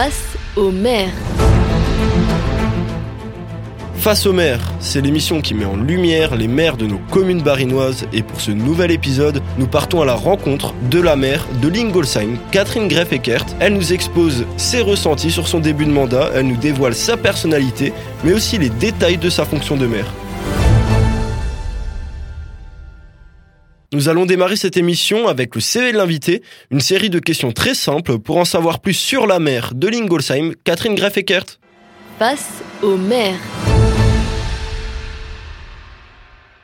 Face aux maires. Face aux maires, c'est l'émission qui met en lumière les maires de nos communes barinoises et pour ce nouvel épisode, nous partons à la rencontre de la maire de Lingolsheim, Catherine Greff-Eckert. Elle nous expose ses ressentis sur son début de mandat, elle nous dévoile sa personnalité, mais aussi les détails de sa fonction de maire. Nous allons démarrer cette émission avec le CV de l'invité, une série de questions très simples pour en savoir plus sur la mère de Lingolsheim, Catherine Greff-Eckert. Face aux maires.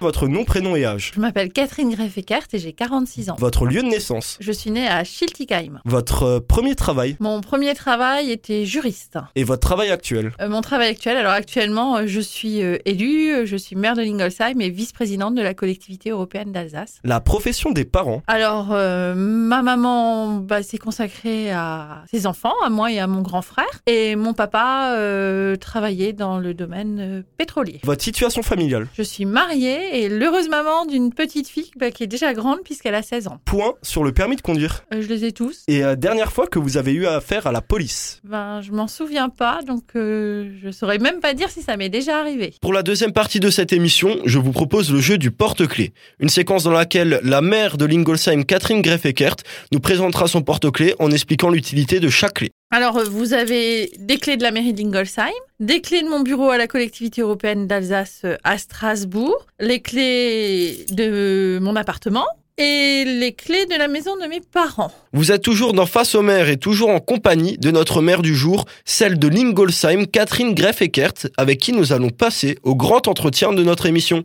Votre nom, prénom et âge. Je m'appelle Catherine Greff-Eckert et j'ai 46 ans. Votre lieu de naissance. Je suis née à Schiltigheim. Votre euh, premier travail. Mon premier travail était juriste. Et votre travail actuel. Euh, mon travail actuel, alors actuellement, euh, je suis élue, je suis maire de Lingolsheim et vice-présidente de la collectivité européenne d'Alsace. La profession des parents. Alors, euh, ma maman bah, s'est consacrée à ses enfants, à moi et à mon grand frère. Et mon papa euh, travaillait dans le domaine pétrolier. Votre situation familiale. Je suis mariée et l'heureuse maman d'une petite fille bah, qui est déjà grande puisqu'elle a 16 ans. Point sur le permis de conduire. Euh, je les ai tous. Et euh, dernière fois que vous avez eu affaire à la police. Ben, je m'en souviens pas, donc euh, je saurais même pas dire si ça m'est déjà arrivé. Pour la deuxième partie de cette émission, je vous propose le jeu du porte-clés. Une séquence dans laquelle la maire de Lingolsheim, Catherine Greff-Eckert, nous présentera son porte-clés en expliquant l'utilité de chaque clé. Alors, euh, vous avez des clés de la mairie d'Ingolsheim, des clés de mon bureau à la collectivité européenne d'Alsace euh, à Strasbourg, les clés de mon appartement et les clés de la maison de mes parents. Vous êtes toujours dans Face aux maires et toujours en compagnie de notre maire du jour, celle de Lingolsheim, Catherine Greff-Eckert, avec qui nous allons passer au grand entretien de notre émission.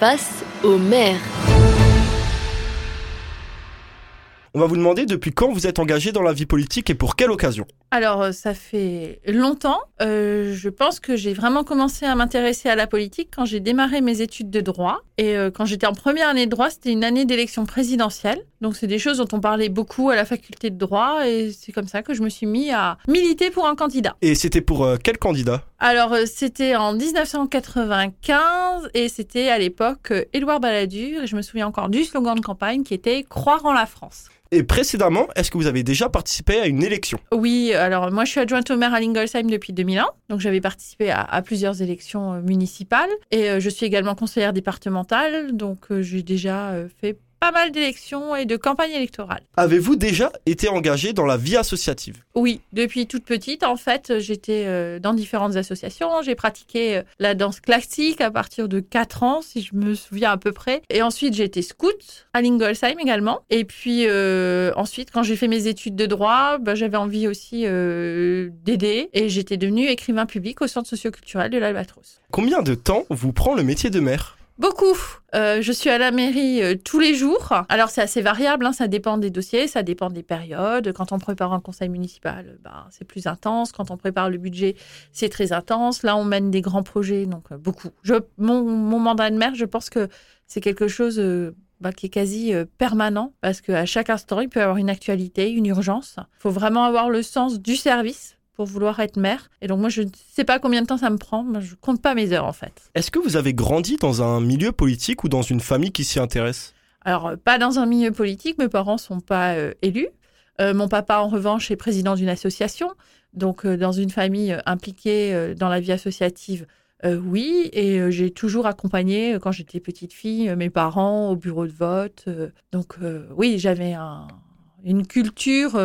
Face aux maires. On va vous demander depuis quand vous êtes engagé dans la vie politique et pour quelle occasion. Alors, euh, ça fait longtemps. Euh, je pense que j'ai vraiment commencé à m'intéresser à la politique quand j'ai démarré mes études de droit. Et euh, quand j'étais en première année de droit, c'était une année d'élection présidentielle. Donc, c'est des choses dont on parlait beaucoup à la faculté de droit. Et c'est comme ça que je me suis mis à militer pour un candidat. Et c'était pour euh, quel candidat? Alors, c'était en 1995 et c'était à l'époque Édouard Balladur. Et je me souviens encore du slogan de campagne qui était Croire en la France. Et précédemment, est-ce que vous avez déjà participé à une élection Oui, alors moi je suis adjointe au maire à Lingolsheim depuis 2001, donc j'avais participé à, à plusieurs élections euh, municipales. Et euh, je suis également conseillère départementale, donc euh, j'ai déjà fait pas mal d'élections et de campagnes électorales. Avez-vous déjà été engagé dans la vie associative? Oui, depuis toute petite, en fait, j'étais euh, dans différentes associations. J'ai pratiqué euh, la danse classique à partir de 4 ans, si je me souviens à peu près. Et ensuite, j'ai été scout à Lingolsheim également. Et puis euh, ensuite, quand j'ai fait mes études de droit, bah, j'avais envie aussi euh, d'aider. Et j'étais devenue écrivain public au centre socioculturel de l'Albatros. Combien de temps vous prend le métier de maire? Beaucoup. Euh, je suis à la mairie euh, tous les jours. Alors c'est assez variable, hein, ça dépend des dossiers, ça dépend des périodes. Quand on prépare un conseil municipal, bah, c'est plus intense. Quand on prépare le budget, c'est très intense. Là, on mène des grands projets, donc euh, beaucoup. Je, mon, mon mandat de maire, je pense que c'est quelque chose bah, qui est quasi permanent parce qu'à chaque instant, il peut y avoir une actualité, une urgence. Il faut vraiment avoir le sens du service pour vouloir être maire. Et donc moi, je ne sais pas combien de temps ça me prend. Moi, je compte pas mes heures en fait. Est-ce que vous avez grandi dans un milieu politique ou dans une famille qui s'y intéresse? Alors, euh, pas dans un milieu politique, mes parents sont pas euh, élus. Euh, mon papa, en revanche, est président d'une association. Donc, euh, dans une famille impliquée dans la vie associative, euh, oui. Et euh, j'ai toujours accompagné, euh, quand j'étais petite fille, mes parents au bureau de vote. Donc, oui, j'avais un- une culture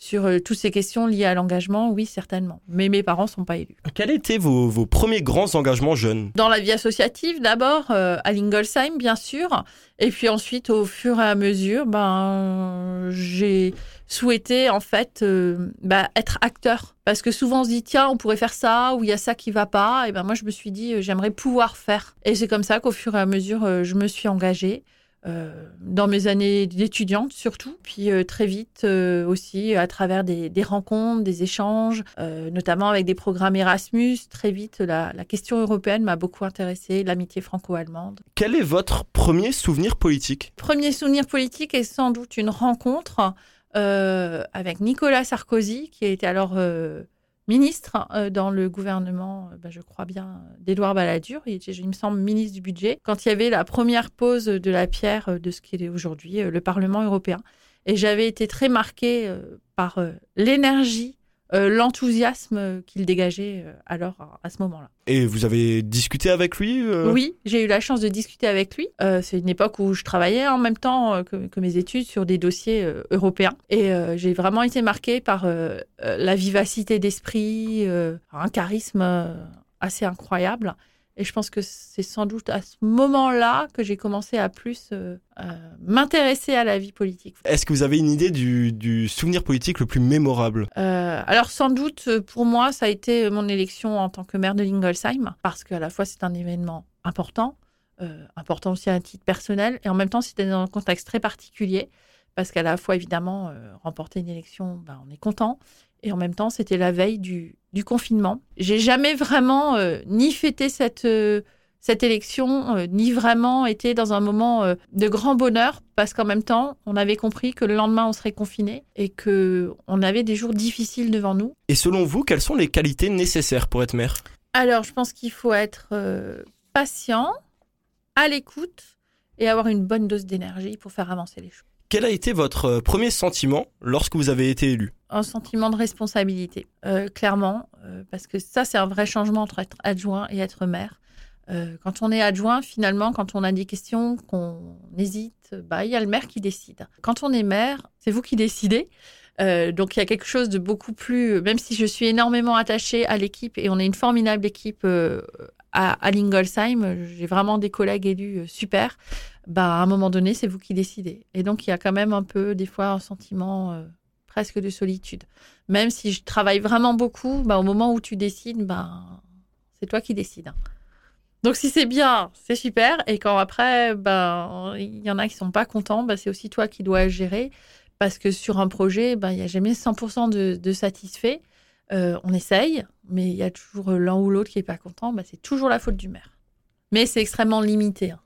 sur euh, toutes ces questions liées à l'engagement, oui, certainement. Mais mes parents sont pas élus. Quels étaient vos, vos premiers grands engagements jeunes? Dans la vie associative, d'abord, euh, à Lingolsheim, bien sûr. Et puis ensuite, au fur et à mesure, ben, j'ai souhaité, en fait, euh, bah, être acteur. Parce que souvent, on se dit, tiens, on pourrait faire ça, ou il y a ça qui va pas. Et ben, moi, je me suis dit, euh, j'aimerais pouvoir faire. Et c'est comme ça qu'au fur et à mesure, euh, je me suis engagée. Euh, dans mes années d'étudiante surtout, puis euh, très vite euh, aussi à travers des, des rencontres, des échanges, notamment avec des programmes Erasmus. Très vite, la, la question européenne m'a beaucoup intéressée, l'amitié franco-allemande. Quel est votre premier souvenir politique? Premier souvenir politique est sans doute une rencontre euh, avec Nicolas Sarkozy, qui était alors euh, ministre euh, dans le gouvernement, euh, bah, je crois bien, d'Édouard Balladur. Il était, il me semble, ministre du budget. Quand il y avait la première pose de la pierre euh, de ce qui est aujourd'hui euh, le Parlement européen. Et j'avais été très marquée euh, par euh, l'énergie euh, l'enthousiasme qu'il dégageait euh, alors à- à ce moment-là. Et vous avez discuté avec lui euh? Oui, j'ai eu la chance de discuter avec lui. Euh, c'est une époque où je travaillais en même temps euh, que, que mes études sur des dossiers euh, européens. Et euh, j'ai vraiment été marquée par euh, euh, la vivacité d'esprit, euh, un charisme euh, assez incroyable. Et je pense que c'est sans doute à ce moment-là que j'ai commencé à plus euh, m'intéresser à la vie politique. Est-ce que vous avez une idée du, du souvenir politique le plus mémorable? Euh, alors sans doute euh, pour moi ça a été mon élection en tant que maire de Lingolsheim parce qu'à la fois c'est un événement important, euh, important aussi à un titre personnel et en même temps c'était dans un contexte très particulier parce qu'à la fois évidemment euh, remporter une élection ben, on est content et en même temps c'était la veille du, du confinement. J'ai jamais vraiment euh, ni fêté cette euh, cette élection, ni vraiment été dans un moment de grand bonheur, parce qu'en même temps, on avait compris que le lendemain, on serait confiné et que on avait des jours difficiles devant nous. Et selon vous, quelles sont les qualités nécessaires pour être maire? Alors, je pense qu'il faut être patient, à l'écoute et avoir une bonne dose d'énergie pour faire avancer les choses. Quel a été votre euh, premier sentiment lorsque vous avez été élu? Un sentiment de responsabilité, euh, clairement, euh, parce que ça, c'est un vrai changement entre être adjoint et être maire. Quand on est adjoint, finalement, quand on a des questions, qu'on hésite, bah, il y a le maire qui décide. Quand on est maire, c'est vous qui décidez. Donc il y a quelque chose de beaucoup plus, même si je suis énormément attachée à l'équipe et on est une formidable équipe à, à Lingolsheim, j'ai vraiment des collègues élus super. Bah, à un moment donné, c'est vous qui décidez. Et donc il y a quand même un peu des fois un sentiment euh, presque de solitude. Même si je travaille vraiment beaucoup, bah, au moment où tu décides, bah, c'est toi qui décides. Donc si c'est bien, c'est super. Et quand après, ben il y en a qui sont pas contents, bah, c'est aussi toi qui dois gérer. Parce que sur un projet, ben, il n'y a jamais 100% de, de satisfait. Euh, on essaye, mais il y a toujours l'un ou l'autre qui est pas content. Bah, c'est toujours la faute du maire. Mais c'est extrêmement limité, hein,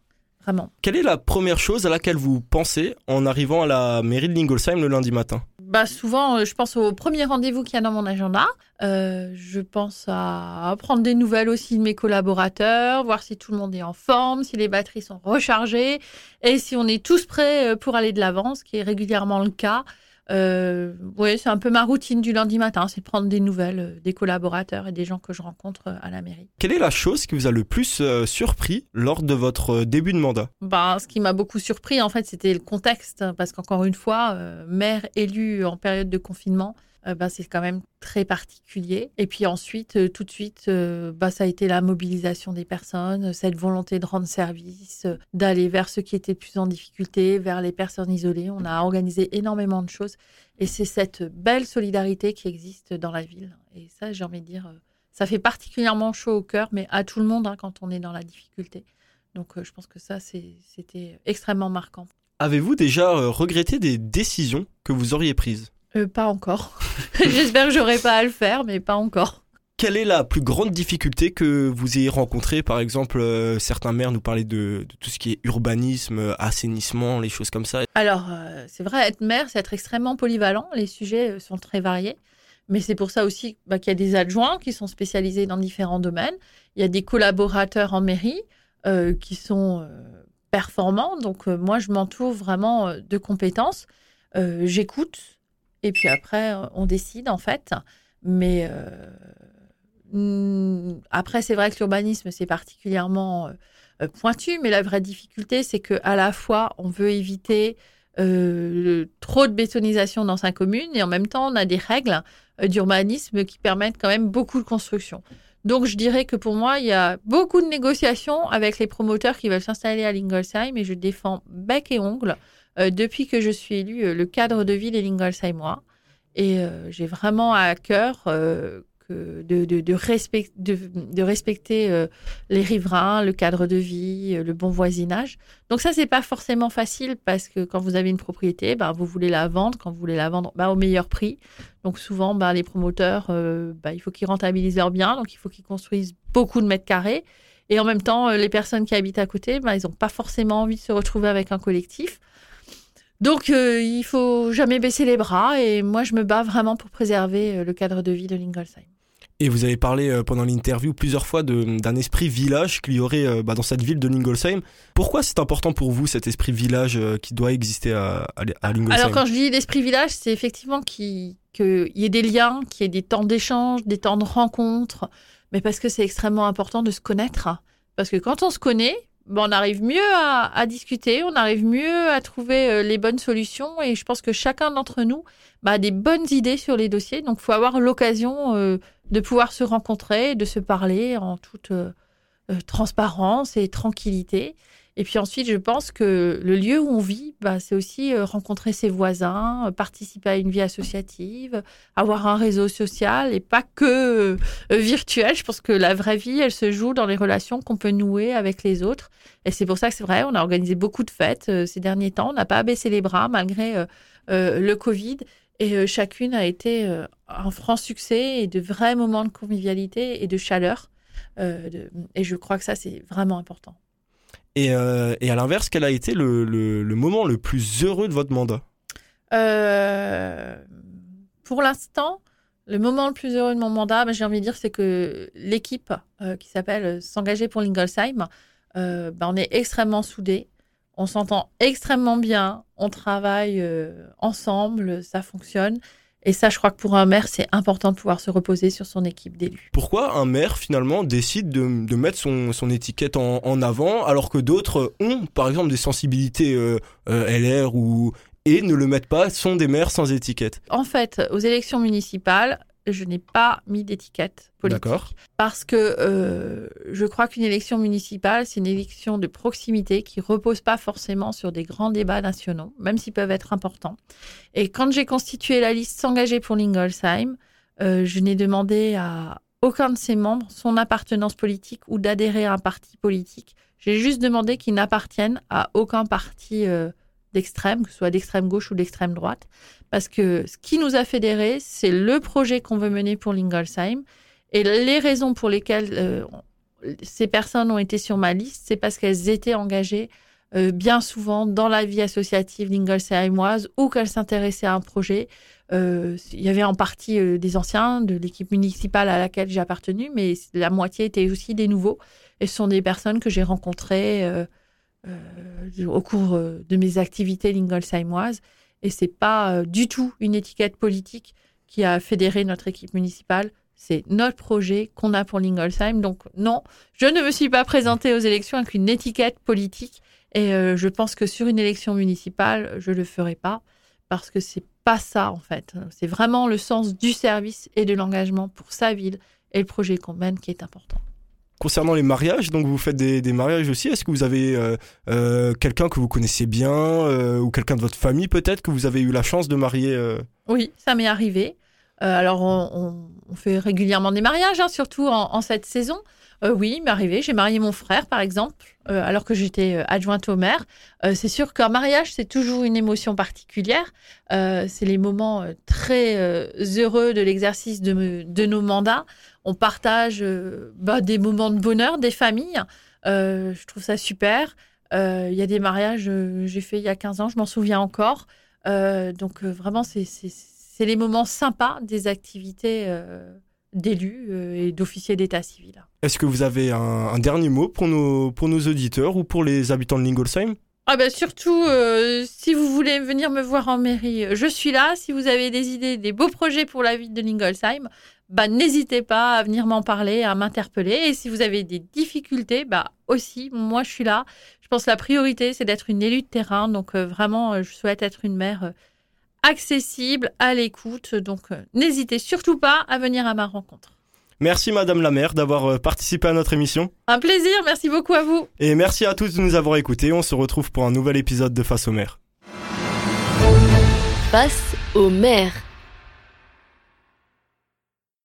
vraiment. Quelle est la première chose à laquelle vous pensez en arrivant à la mairie de Lingolsheim le lundi matin Bah souvent, euh, je pense au premier rendez-vous qu'il y a dans mon agenda. Euh, je pense à prendre des nouvelles aussi de mes collaborateurs, voir si tout le monde est en forme, si les batteries sont rechargées et si on est tous prêts euh, pour aller de l'avant, ce qui est régulièrement le cas. Euh, oui, c'est un peu ma routine du lundi matin, c'est de prendre des nouvelles euh, des collaborateurs et des gens que je rencontre euh, à la mairie. Quelle est la chose qui vous a le plus euh, surpris lors de votre début de mandat? Ben, ce qui m'a beaucoup surpris, en fait, c'était le contexte, parce qu'encore une fois, euh, maire élu en période de confinement, euh, ben, c'est quand même très particulier. Et puis ensuite, euh, tout de suite, euh, ben, ça a été la mobilisation des personnes, euh, cette volonté de rendre service, euh, d'aller vers ceux qui étaient plus en difficulté, vers les personnes isolées. On a organisé énormément de choses. Et c'est cette belle solidarité qui existe dans la ville. Et ça, j'ai envie de dire, ça fait particulièrement chaud au cœur, mais à tout le monde hein, quand on est dans la difficulté. Donc, je pense que ça, c'était extrêmement marquant. Avez-vous déjà regretté des décisions que vous auriez prises? Euh, pas encore. J'espère que j'aurai pas à le faire, mais pas encore. Quelle est la plus grande difficulté que vous ayez rencontrée? Par exemple, euh, certains maires nous parlaient de, de tout ce qui est urbanisme, euh, assainissement, les choses comme ça. Alors, euh, c'est vrai, être maire, c'est être extrêmement polyvalent. Les sujets sont très variés. Mais c'est pour ça aussi bah, qu'il y a des adjoints qui sont spécialisés dans différents domaines. Il y a des collaborateurs en mairie euh, qui sont performants. Donc, moi, je m'entoure vraiment de compétences. J'écoute. Et puis après, euh, on décide, en fait. Mais euh, hmm, après, c'est vrai que l'urbanisme, c'est particulièrement euh, pointu. Mais la vraie difficulté, c'est que à la fois, on veut éviter trop de bétonisation dans sa commune et en même temps, on a des règles d'urbanisme qui permettent quand même beaucoup de construction. Donc, je dirais que pour moi, il y a beaucoup de négociations avec les promoteurs qui veulent s'installer à Lingolsheim et je défends bec et ongle euh, depuis que je suis élue euh, le cadre de vie des Lingolsheimois. Et euh, j'ai vraiment à cœur de, de, de, respect- de, de respecter les riverains, le cadre de vie, le bon voisinage. Donc ça, c'est pas forcément facile parce que quand vous avez une propriété, bah, vous voulez la vendre. Quand vous voulez la vendre bah, au meilleur prix. Donc souvent, bah, les promoteurs, il faut qu'ils rentabilisent leurs biens. Donc il faut qu'ils construisent beaucoup de mètres carrés. Et en même temps, les personnes qui habitent à côté, ils n'ont pas forcément envie de se retrouver avec un collectif. Donc, euh, il faut jamais baisser les bras. Et moi, je me bats vraiment pour préserver euh, le cadre de vie de Lingolsheim. Et vous avez parlé euh, pendant l'interview plusieurs fois d'un esprit village qu'il y aurait euh, bah, dans cette ville de Lingolsheim. Pourquoi c'est important pour vous cet esprit village qui doit exister à, à, Lingolsheim? Alors quand je dis l'esprit village, c'est effectivement qu'il y ait des liens, qu'il y ait des temps d'échange, des temps de rencontre, mais parce que c'est extrêmement important de se connaître. Parce que quand on se connaît, on arrive mieux à, discuter, on arrive mieux à trouver euh, les bonnes solutions et je pense que chacun d'entre nous bah, a des bonnes idées sur les dossiers. Donc, il faut avoir l'occasion euh, de pouvoir se rencontrer, de se parler en toute euh, transparence et tranquillité. Et puis ensuite, je pense que le lieu où on vit, bah, c'est aussi euh, rencontrer ses voisins, euh, participer à une vie associative, avoir un réseau social et pas que euh, virtuel. Je pense que la vraie vie, elle se joue dans les relations qu'on peut nouer avec les autres. Et c'est pour ça que c'est vrai, on a organisé beaucoup de fêtes ces derniers temps. On n'a pas abaissé les bras malgré le Covid. Et chacune a été un franc succès et de vrais moments de convivialité et de chaleur. et je crois que ça, c'est vraiment important. Euh, et, à l'inverse, quel a été le, moment le plus heureux de votre mandat? Euh, Pour l'instant, le moment le plus heureux de mon mandat, ben, j'ai envie de dire, c'est que l'équipe euh, qui s'appelle S'engager pour Lingolsheim, ben, on est extrêmement soudés, on s'entend extrêmement bien, on travaille ensemble, ça fonctionne. Et ça, je crois que pour un maire, c'est important de pouvoir se reposer sur son équipe d'élus. Pourquoi un maire, finalement, décide de, mettre son, étiquette en, avant, alors que d'autres ont, par exemple, des sensibilités euh, euh, LR ou et ne le mettent pas, sont des maires sans étiquette? En fait, aux élections municipales, je n'ai pas mis d'étiquette politique. Parce que euh, je crois qu'une élection municipale, c'est une élection de proximité qui repose pas forcément sur des grands débats nationaux, même s'ils peuvent être importants. Et quand j'ai constitué la liste s'engager pour Lingolsheim, euh, je n'ai demandé à aucun de ses membres son appartenance politique ou d'adhérer à un parti politique. J'ai juste demandé qu'ils n'appartiennent à aucun parti euh, d'extrême, que ce soit d'extrême gauche ou d'extrême droite, parce que ce qui nous a fédérés, c'est le projet qu'on veut mener pour Lingolsheim, et les raisons pour lesquelles euh, ces personnes ont été sur ma liste, c'est parce qu'elles étaient engagées euh, bien souvent dans la vie associative lingolsheimoise ou qu'elles s'intéressaient à un projet. Euh, il y avait en partie des anciens de l'équipe municipale à laquelle j'ai appartenu, mais la moitié était aussi des nouveaux. Et ce sont des personnes que j'ai rencontrées au cours euh, de mes activités lingolsheimoises. Et c'est pas euh, du tout une étiquette politique qui a fédéré notre équipe municipale. C'est notre projet qu'on a pour Lingolsheim. Donc non, je ne me suis pas présentée aux élections avec une étiquette politique. Et je pense que sur une élection municipale, je le ferai pas parce que c'est pas ça en fait. C'est vraiment le sens du service et de l'engagement pour sa ville et le projet qu'on mène qui est important. Concernant les mariages, donc vous faites des, mariages aussi. Est-ce que vous avez euh, euh, quelqu'un que vous connaissez bien euh, ou quelqu'un de votre famille peut-être que vous avez eu la chance de marier Oui, ça m'est arrivé. alors on, fait régulièrement des mariages, hein, surtout en, cette saison. oui, il m'est arrivé. J'ai marié mon frère, par exemple, alors que j'étais adjointe au maire. c'est sûr qu'un mariage, c'est toujours une émotion particulière. c'est les moments très heureux de l'exercice de, de, nos mandats on partage euh, bah, des moments de bonheur, des familles. Euh, je trouve ça super. Euh, il y a des mariages que j'ai fait il y a 15 ans, je m'en souviens encore. donc vraiment, c'est les moments sympas des activités d'élus et d'officiers d'état civil. Est-ce que vous avez un, dernier mot pour nos, pour nos auditeurs ou pour les habitants de Lingolsheim? Ah ben surtout, si vous voulez venir me voir en mairie, je suis là. Si vous avez des idées, des beaux projets pour la ville de Lingolsheim, bah, n'hésitez pas à venir m'en parler, à m'interpeller. Et si vous avez des difficultés, bah, aussi, moi, je suis là. Je pense que la priorité, c'est d'être une élue de terrain. Donc, euh, vraiment, euh, je souhaite être une mère euh, accessible, à l'écoute. Donc, n'hésitez surtout pas à venir à ma rencontre. Merci Madame la maire d'avoir participé à notre émission. Un plaisir, merci beaucoup à vous. Et merci à tous de nous avoir écoutés. On se retrouve pour un nouvel épisode de Face aux maire. Face aux maire.